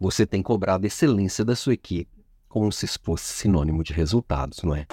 você tem cobrado excelência da sua equipe como se fosse sinônimo de resultados, não é?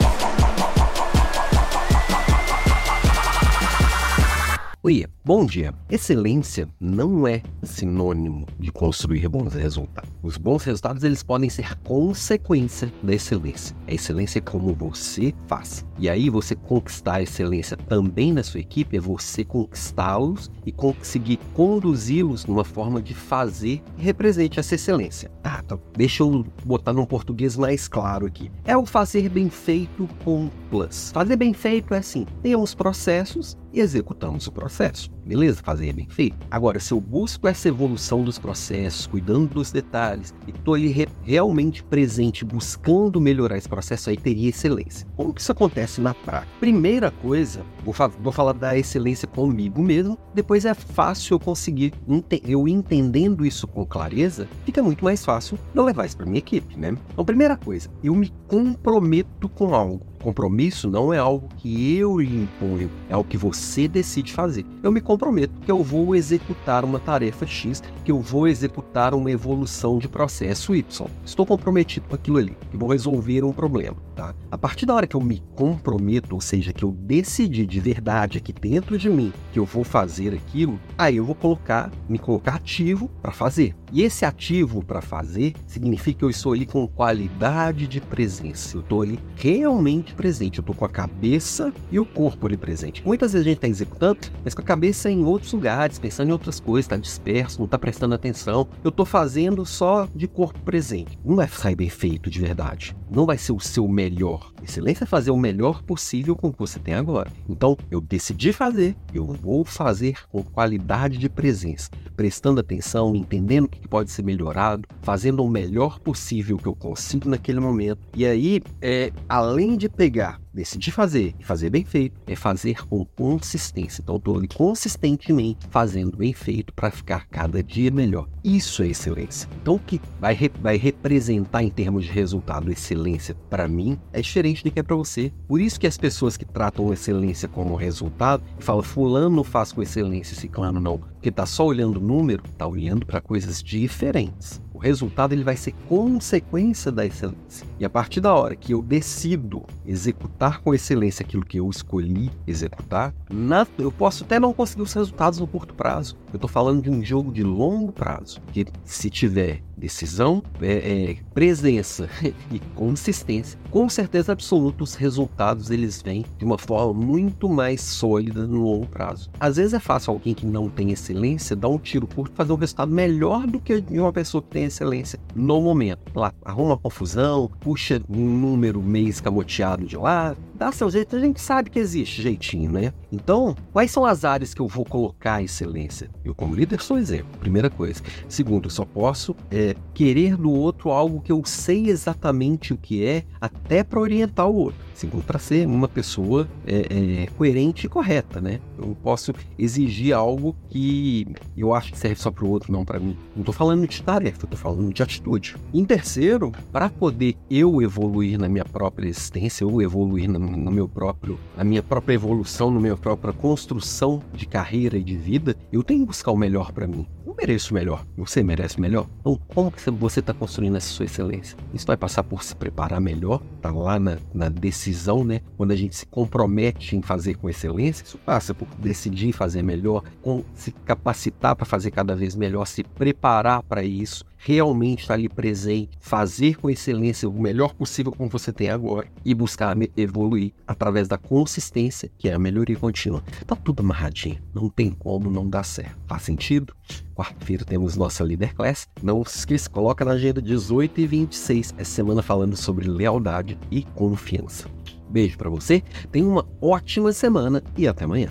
Oi, bom dia. Excelência não é sinônimo de construir bons resultados. Os bons resultados eles podem ser consequência da excelência. A excelência é como você faz. E aí você conquistar a excelência também na sua equipe é você conquistá-los e conseguir conduzi-los numa forma de fazer que represente essa excelência. Ah, então deixa eu botar num português mais claro aqui. É o fazer bem feito com plus. Fazer bem feito é assim: temos processos e executamos o processo. Beleza? Fazer bem feito. Agora, se eu busco essa evolução dos processos, cuidando dos detalhes, e estou ali re realmente presente, buscando melhorar esse processo, aí teria excelência. Como que isso acontece na prática? Primeira coisa, vou, fa vou falar da excelência comigo mesmo, depois é fácil eu conseguir, eu entendendo isso com clareza, fica muito mais fácil eu levar isso para minha equipe, né? Então, primeira coisa, eu me comprometo com algo. Compromisso não é algo que eu lhe imponho, é algo que você decide fazer. Eu me comprometo que eu vou executar uma tarefa X, que eu vou executar uma evolução de processo Y. Estou comprometido com aquilo ali, que vou resolver um problema. Tá? A partir da hora que eu me comprometo, ou seja, que eu decidi de verdade aqui dentro de mim que eu vou fazer aquilo, aí eu vou colocar, me colocar ativo para fazer. E esse ativo para fazer significa que eu estou ali com qualidade de presença. Eu estou ali realmente presente. Eu estou com a cabeça e o corpo ali presente. Muitas vezes a gente está executando, mas com a cabeça em outros lugares, pensando em outras coisas, está disperso, não está prestando atenção. Eu estou fazendo só de corpo presente. Não vai sair bem feito de verdade. Não vai ser o seu melhor. Excelência é fazer o melhor possível com o que você tem agora. Então, eu decidi fazer, eu vou fazer com qualidade de presença, prestando atenção, entendendo o que pode ser melhorado, fazendo o melhor possível que eu consigo naquele momento. E aí, é, além de pegar decidir fazer e fazer bem feito é fazer com consistência. Então, estou ali consistentemente fazendo bem feito para ficar cada dia melhor. Isso é excelência. Então, o que vai, re vai representar em termos de resultado excelência para mim é diferente do que é para você. Por isso que as pessoas que tratam excelência como resultado e falam fulano faz com excelência, ciclano não, porque está só olhando o número, está olhando para coisas diferentes. O resultado ele vai ser consequência da excelência. E a partir da hora que eu decido executar com excelência aquilo que eu escolhi executar, na, eu posso até não conseguir os resultados no curto prazo. Eu estou falando de um jogo de longo prazo, que se tiver decisão, é, é, presença e consistência, com certeza absoluta os resultados eles vêm de uma forma muito mais sólida no longo prazo. Às vezes é fácil alguém que não tem excelência dar um tiro curto fazer um resultado melhor do que uma pessoa que tem excelência no momento. Lá, arruma uma confusão, puxa um número meio escamoteado de lá, dá seu jeito, a gente sabe que existe jeitinho, né? Então, quais são as áreas que eu vou colocar excelência? Eu, como líder, sou exemplo, primeira coisa. Segundo, eu só posso é, querer do outro algo que eu sei exatamente o que é, até para orientar o outro. Segundo, para ser uma pessoa é, é, coerente e correta, né? Eu posso exigir algo que eu acho que serve só para o outro, não para mim. Não estou falando de tarefa, estou falando de atitude. Em terceiro, para poder eu evoluir na minha própria existência, ou evoluir na no meu próprio, na minha própria evolução, na minha própria construção de carreira e de vida, eu tenho que buscar o melhor para mim. Eu mereço o melhor. Você merece o melhor. Então, como que você está construindo essa sua excelência? Isso vai passar por se preparar melhor, tá lá na, na decisão, né? Quando a gente se compromete em fazer com excelência, isso passa por decidir fazer melhor, com se capacitar para fazer cada vez melhor, se preparar para isso realmente estar ali presente, fazer com excelência o melhor possível como você tem agora e buscar evoluir através da consistência, que é a melhoria contínua. Tá tudo amarradinho, não tem como não dar certo. Faz sentido? Quarta-feira temos nossa Leader Class. Não se esqueça, coloca na agenda 18 e 26, essa semana falando sobre lealdade e confiança. Beijo para você, tenha uma ótima semana e até amanhã.